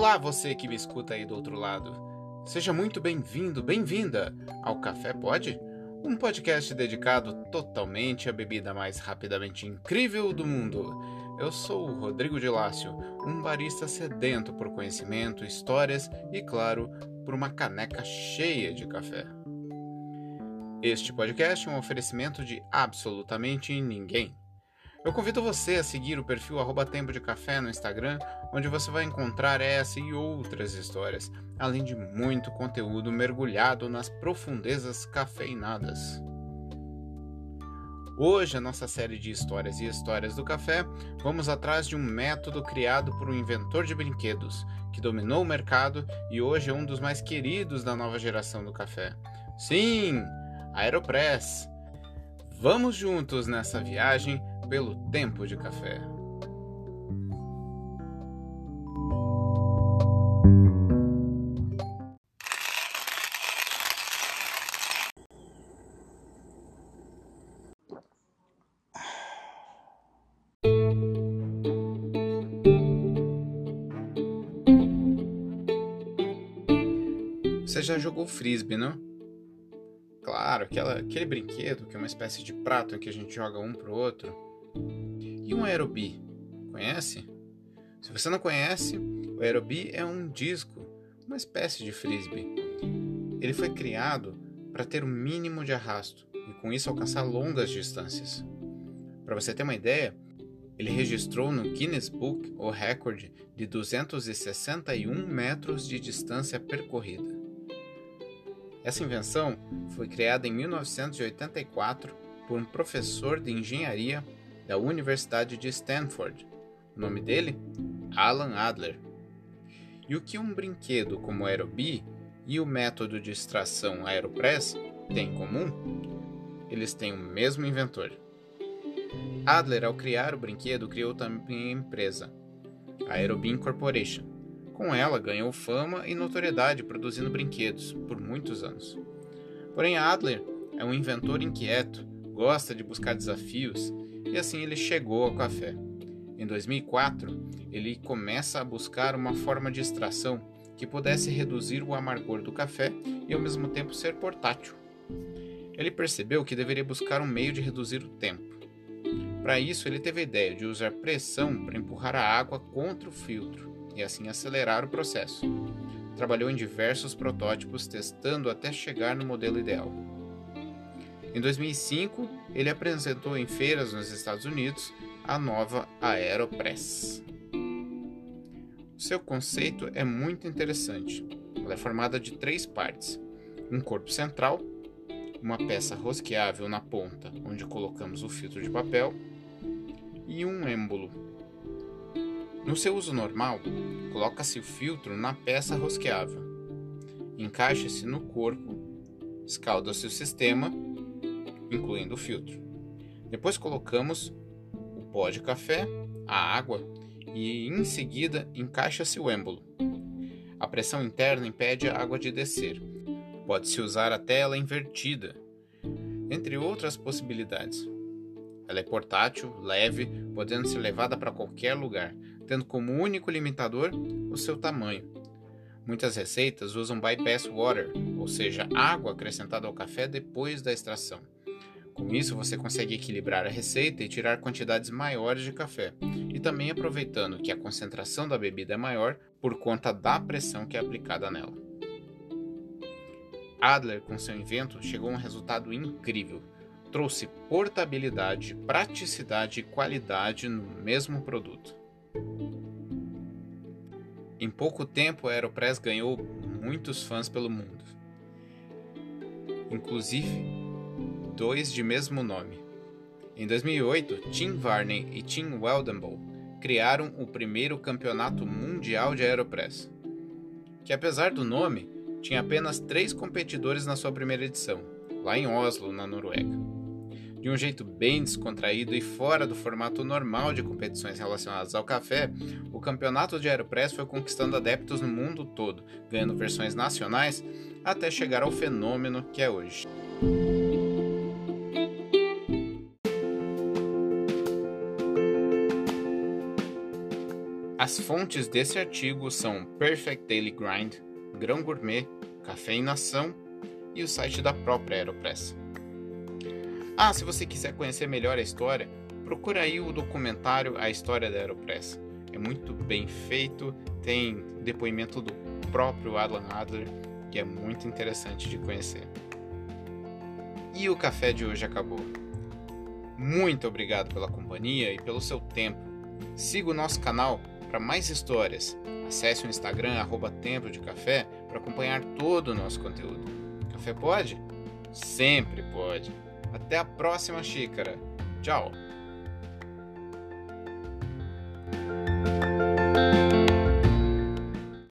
Olá, você que me escuta aí do outro lado. Seja muito bem-vindo, bem-vinda ao Café Pode, um podcast dedicado totalmente à bebida mais rapidamente incrível do mundo. Eu sou o Rodrigo de Lácio, um barista sedento por conhecimento, histórias e, claro, por uma caneca cheia de café. Este podcast é um oferecimento de absolutamente ninguém. Eu convido você a seguir o perfil Tempo de Café no Instagram, onde você vai encontrar essa e outras histórias, além de muito conteúdo mergulhado nas profundezas cafeinadas. Hoje, a nossa série de histórias e histórias do café, vamos atrás de um método criado por um inventor de brinquedos, que dominou o mercado e hoje é um dos mais queridos da nova geração do café. Sim, Aeropress! Vamos juntos nessa viagem pelo tempo de café. Você já jogou frisbee, não? Claro, aquela, aquele brinquedo que é uma espécie de prato em que a gente joga um pro outro. E um aerobie? Conhece? Se você não conhece, o aerobie é um disco, uma espécie de frisbee. Ele foi criado para ter o mínimo de arrasto e com isso alcançar longas distâncias. Para você ter uma ideia, ele registrou no Guinness Book o recorde de 261 metros de distância percorrida. Essa invenção foi criada em 1984 por um professor de engenharia da Universidade de Stanford. O nome dele? Alan Adler. E o que um brinquedo como o Aerobee e o método de extração Aeropress têm em comum? Eles têm o mesmo inventor. Adler, ao criar o brinquedo, criou também a empresa, a Aerobee Corporation, com ela, ganhou fama e notoriedade produzindo brinquedos por muitos anos. Porém, Adler é um inventor inquieto, gosta de buscar desafios e assim ele chegou ao café. Em 2004, ele começa a buscar uma forma de extração que pudesse reduzir o amargor do café e ao mesmo tempo ser portátil. Ele percebeu que deveria buscar um meio de reduzir o tempo. Para isso, ele teve a ideia de usar pressão para empurrar a água contra o filtro e assim acelerar o processo. Trabalhou em diversos protótipos, testando até chegar no modelo ideal. Em 2005, ele apresentou em feiras nos Estados Unidos a nova Aeropress. O seu conceito é muito interessante. Ela é formada de três partes: um corpo central, uma peça rosqueável na ponta, onde colocamos o filtro de papel, e um êmbolo, no seu uso normal, coloca-se o filtro na peça rosqueável. Encaixa-se no corpo, escalda-se o sistema, incluindo o filtro. Depois colocamos o pó de café, a água e em seguida encaixa-se o êmbolo. A pressão interna impede a água de descer. Pode-se usar a tela invertida, entre outras possibilidades. Ela é portátil, leve, podendo ser levada para qualquer lugar, tendo como único limitador o seu tamanho. Muitas receitas usam bypass water, ou seja, água acrescentada ao café depois da extração. Com isso, você consegue equilibrar a receita e tirar quantidades maiores de café, e também aproveitando que a concentração da bebida é maior por conta da pressão que é aplicada nela. Adler, com seu invento, chegou a um resultado incrível. Trouxe portabilidade, praticidade e qualidade no mesmo produto. Em pouco tempo, a Aeropress ganhou muitos fãs pelo mundo, inclusive dois de mesmo nome. Em 2008, Tim Varney e Tim Weldenbow criaram o primeiro campeonato mundial de Aeropress, que apesar do nome, tinha apenas três competidores na sua primeira edição, lá em Oslo, na Noruega de um jeito bem descontraído e fora do formato normal de competições relacionadas ao café, o campeonato de Aeropress foi conquistando adeptos no mundo todo, ganhando versões nacionais até chegar ao fenômeno que é hoje. As fontes desse artigo são Perfect Daily Grind, Grão Gourmet, Cafeinação e o site da própria Aeropress. Ah, se você quiser conhecer melhor a história, procura aí o documentário A História da Aeropress. É muito bem feito, tem depoimento do próprio Alan Adler, que é muito interessante de conhecer. E o café de hoje acabou. Muito obrigado pela companhia e pelo seu tempo. Siga o nosso canal para mais histórias. Acesse o Instagram arroba Tempo de Café para acompanhar todo o nosso conteúdo. Café pode? Sempre pode. Até a próxima xícara. Tchau!